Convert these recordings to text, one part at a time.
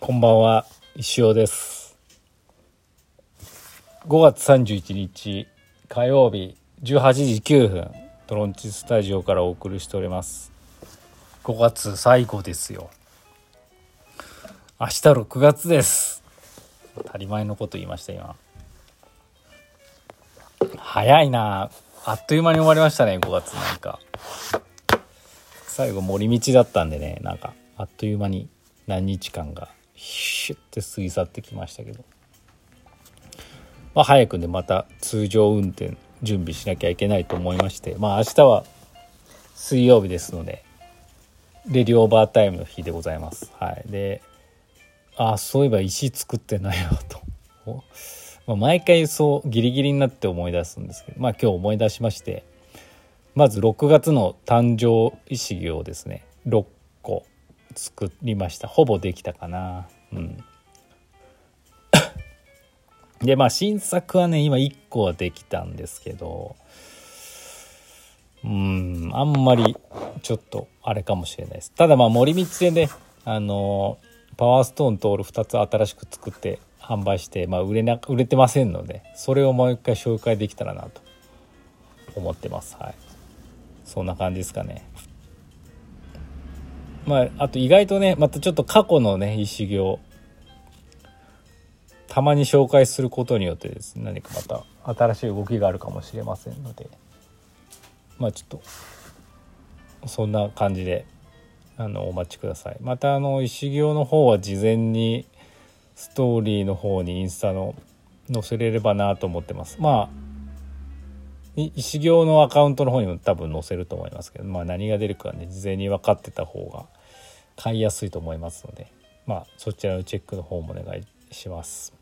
こんばんは石尾です。5月31日火曜日18時9分トロンチスタジオからお送りしております。5月最後ですよ。明日6月です。当たり前のこと言いました今。早いな。あっという間に終わりましたね5月なんか。最後森道だったんでねなんかあっという間に何日間が。シュッて過ぎ去ってきましたけど。まあ早くねまた通常運転準備しなきゃいけないと思いまして。まあ明日は水曜日ですのでレディオーバータイムの日でございます。はい。であそういえば石作ってないわと。まあ、毎回そうギリギリになって思い出すんですけどまあ今日思い出しましてまず6月の誕生石をですね6作りました。ほぼできたかな。うん。でまあ新作はね今1個はできたんですけどうんあんまりちょっとあれかもしれないです。ただまあ森光でねあのパワーストーントール2つ新しく作って販売して、まあ、売れな売れてませんのでそれをもう一回紹介できたらなと思ってます。はい。そんな感じですかね。まああと意外とねまたちょっと過去のね石行たまに紹介することによってですね何かまた新しい動きがあるかもしれませんのでまあちょっとそんな感じであのお待ちください。またあの石行の方は事前にストーリーの方にインスタの載せれればなと思ってます。まあ石行のアカウントの方にも多分載せると思いますけど、まあ、何が出るかはね事前に分かってた方が買いやすいと思いますのでまあそちらのチェックの方もお願いします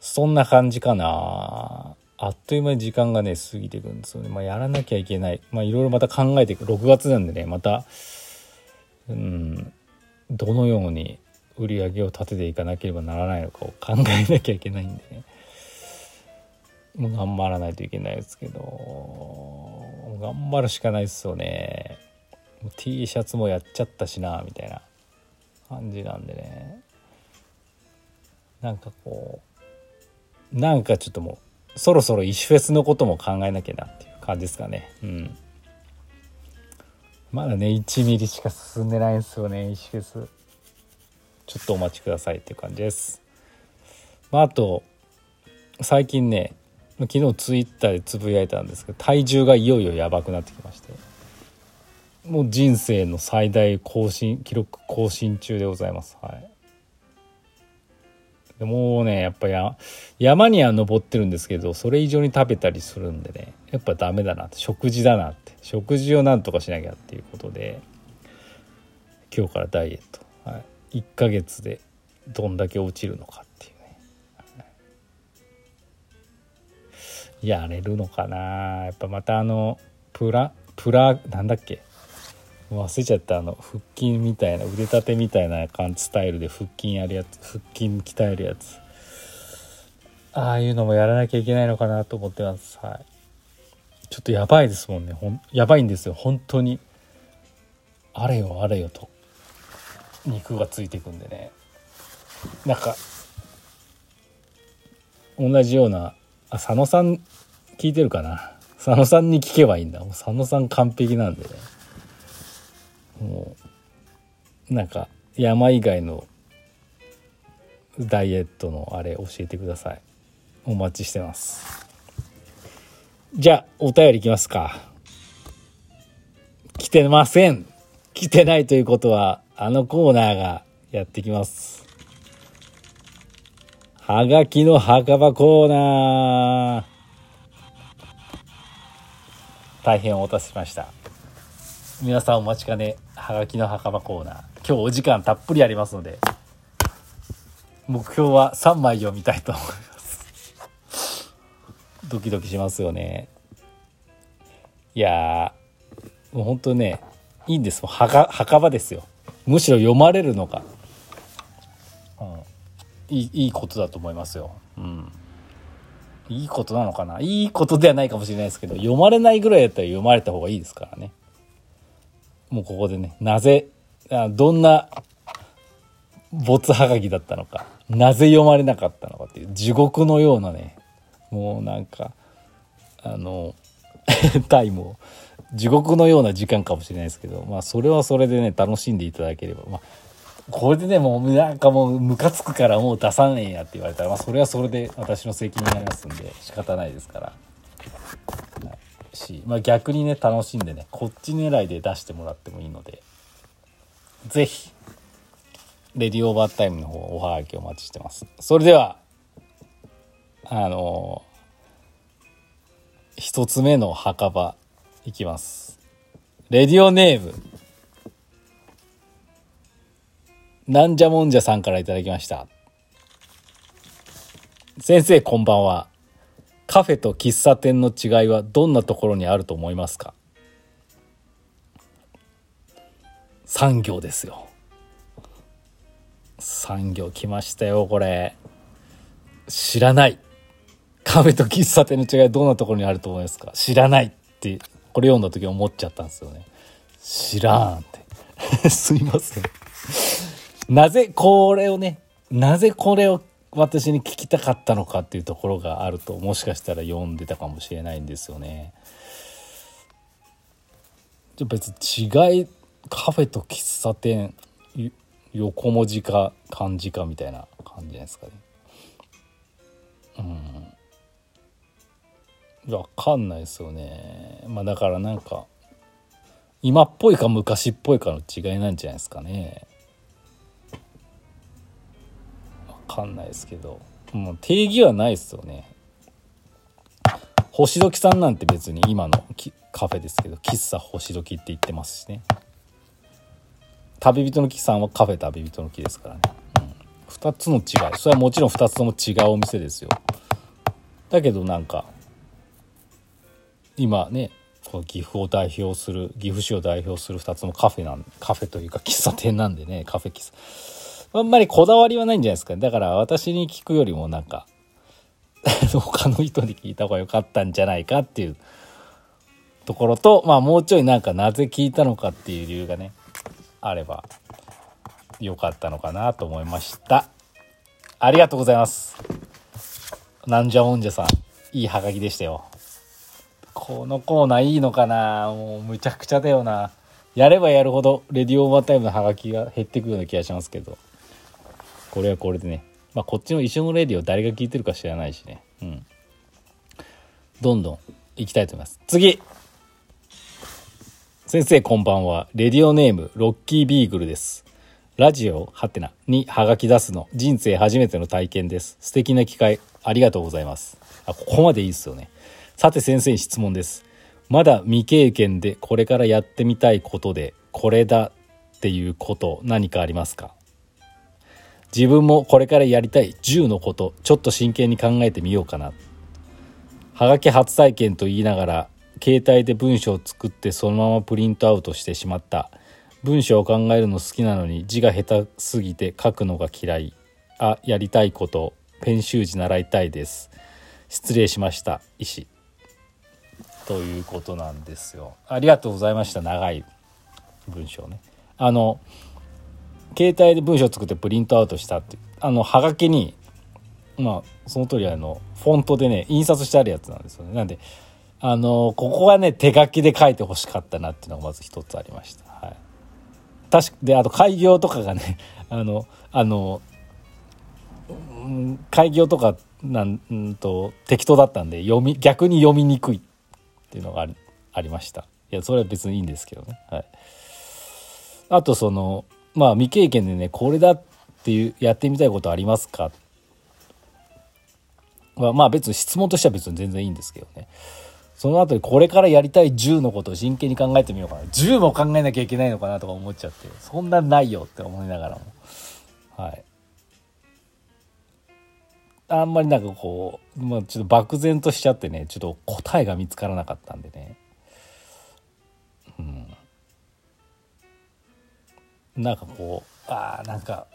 そんな感じかなあっという間に時間がね過ぎていくんですよねまあやらなきゃいけないまあいろいろまた考えていく6月なんでねまたうんどのように売り上げを立てていかなければならないのかを考えなきゃいけないんでね頑張らないといけないですけど頑張るしかないですよね。T シャツもやっちゃったしなみたいな感じなんでね。なんかこうなんかちょっともうそろそろ石フェスのことも考えなきゃなっていう感じですかね。うん。まだね1ミリしか進んでないんですよね石フェス。ちょっとお待ちくださいっていう感じです。まあ、あと最近ね昨日ツイッターでつぶやいたんですけど体重がいよいよやばくなってきまして。もう人生の最大更新記録更新中でございます。はい。でもうねやっぱや山には登ってるんですけどそれ以上に食べたりするんでねやっぱダメだなって。食事だなって。食事をなんとかしなきゃっていうことで今日からダイエット。はい。1ヶ月でどんだけ落ちるのかやれるのかな。やっぱまたあのプラプラなんだっけ。忘れちゃったあの腹筋みたいな腕立てみたいな感じスタイルで腹筋やるやつ腹筋鍛えるやつ。ああいうのもやらなきゃいけないのかなと思ってます。はい。ちょっとやばいですもんね。ほんやばいんですよ。本当に。あれよあれよと。肉がついてくんでね。なんか同じようなあ佐野さん聞いてるかな？佐野さんに聞けばいいんだ。佐野さん完璧なんでね。もうなんか山以外のダイエットのあれ教えてください。お待ちしてます。じゃあお便りいきますか。来てません。来てないということはあのコーナーがやってきます。はがきの墓場コーナー。大変お待たせしました。皆さんお待ちかねはがきの墓場コーナー。今日お時間たっぷりありますので目標は3枚読みたいと思います。ドキドキしますよね。いやもう本当ねいいんです。墓墓場ですよ。むしろ読まれるのが、うん、いいいことだと思いますよ。うん。いいことなのかな？いいことではないかもしれないですけど、読まれないぐらいだったら読まれた方がいいですからね。もうここでね、なぜ、どんな没はがきだったのかなぜ読まれなかったのかっていう地獄のようなねもうなんかあの タイムを地獄のような時間かもしれないですけどまあそれはそれでね楽しんでいただければまあこれでねもうなんかもうムカつくからもう出さねえやって言われたら、まあ、それはそれで私の責任になりますんで仕方ないですから。し、まあ、逆にね楽しんでねこっち狙いで出してもらってもいいので是非レディオーバータイムの方おはがきお待ちしてます。それではあのー、一つ目の墓場いきます。レディオネーム。なんじゃもんじゃさんからいただきました。先生こんばんは。カフェと喫茶店の違いはどんなところにあると思いますか？産業ですよ。産業来ましたよこれ。知らない。カフェと喫茶店の違いどんなところにあると思いますか？知らないってこれ読んだ時思っちゃったんですよね。知らんって。すいません。なぜこれをねなぜこれを私に聞きたかったのかっていうところがあるともしかしたら読んでたかもしれないんですよね。じゃ別に違いカフェと喫茶店横文字か漢字かみたいな感じじゃないですかね。うん。わかんないですよね。まあだからなんか今っぽいか昔っぽいかの違いなんじゃないですかね。かんないですけどもう定義はないですよね。星時さんなんて別に今のカフェですけど喫茶星時って言ってますしね。旅人の木さんはカフェ旅人の木ですからね、うん、2つの違い。それはもちろん2つとも違うお店ですよ。だけどなんか今ねこの岐阜を代表する岐阜市を代表する2つのカフェなんカフェというか喫茶店なんでねカフェ喫茶。あんまりこだわりはないんじゃないですか。だから私に聞くよりもなんか 他の人に聞いた方が良かったんじゃないかっていうところと、まあもうちょいなんかなぜ聞いたのかっていう理由がね、あれば良かったのかなと思いました。ありがとうございます。なんじゃもんじゃさん、いいハガキでしたよ。このコーナーいいのかなもうむちゃくちゃだよな。やればやるほどレディオーバータイムのハガキが減ってくような気がしますけど。これはこれでね、まあ、こっちの一緒のレディを誰が聞いてるか知らないしね。うん。どんどん行きたいと思います。次先生こんばんは。レディオネーム、ロッキービーグルです。ラジオ、はてな、にハガキ出すの、人生初めての体験です。素敵な機会、ありがとうございます。あ、ここまでいいっすよね。さて先生に質問です。まだ未経験でこれからやってみたいことで、これだっていうこと何かありますか？自分もこれからやりたい10のことちょっと真剣に考えてみようかな。はがき初体験と言いながら携帯で文章を作ってそのままプリントアウトしてしまった。文章を考えるの好きなのに字が下手すぎて書くのが嫌い。あやりたいこと。編集時習いたいです。失礼しました。医師。ということなんですよ。ありがとうございました。長い文章ね。あの携帯で文章作ってプリントアウトしたってあのはがきにまあその通りあのフォントでね印刷してあるやつなんですよね。なんであのここはね手書きで書いてほしかったなっていうのがまず一つありました、はい、確かであと開業とかがね あのあの開業とかなんんと適当だったんで読み逆に読みにくいっていうのがありありました。いやそれは別にいいんですけどね。はい。あとそのまあ未経験でねこれだっていうやってみたいことありますか？はまあ別に質問としては別に全然いいんですけどね。その後にこれからやりたい10のことを真剣に考えてみようかな。10も考えなきゃいけないのかなとか思っちゃって。そんなないよって思いながらも。はい。あんまりなんかこう、まあ、ちょっと漠然としちゃってねちょっと答えが見つからなかったんでね。うん。なんかこうああなんか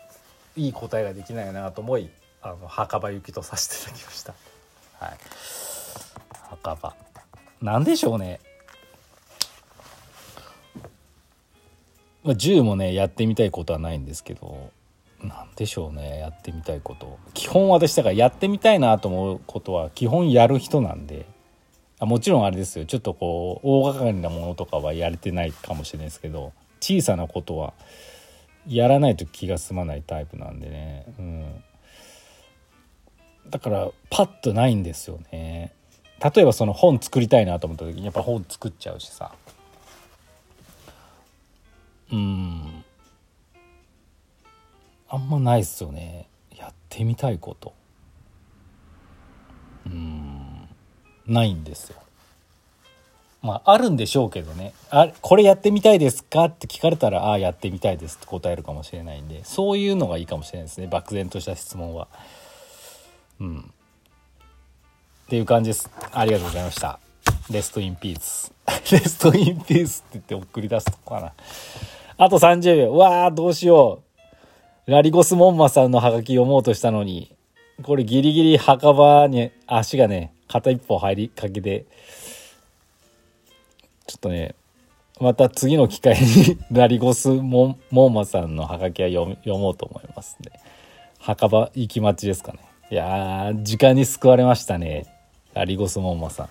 いい答えができないなと思いあの墓場行きとさせていただきました。はい。墓場。なんでしょうね。まあ、銃もねやってみたいことはないんですけどなんでしょうねやってみたいこと。基本私だからやってみたいなと思うことは基本やる人なんで。あもちろんあれですよ。ちょっとこう大掛かりなものとかはやれてないかもしれないですけど。小さなことはやらないと気が済まないタイプなんでね、うん、だからパッとないんですよね。例えばその本作りたいなと思った時にやっぱ本作っちゃうしさ。うん。あんまないっすよね。やってみたいこと。うん。ないんですよ。まああるんでしょうけどね。あこれやってみたいですかって聞かれたらああやってみたいですって答えるかもしれないんでそういうのがいいかもしれないですね。漠然とした質問は。うん。っていう感じです。ありがとうございました。レストインピースレストインピースって言って送り出すとこかな。あと30秒わあどうしよう。ラリゴスモンマさんのハガキ読もうとしたのに。これギリギリ墓場に足がね片一歩入りかけてちょっとねまた次の機会にラリゴスモモンマさんのハガキは読もうと思いますね。墓場行き待ちですかね。いやー時間に救われましたね。ラリゴスモンマさん。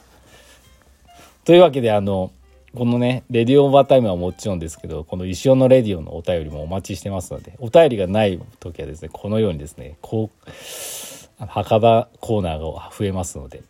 というわけであのこのねレディオオーバータイムはもちろんですけどこの石尾のレディオのお便りもお待ちしてますのでお便りがない時はですねこのようにですねこう墓場コーナーが増えますので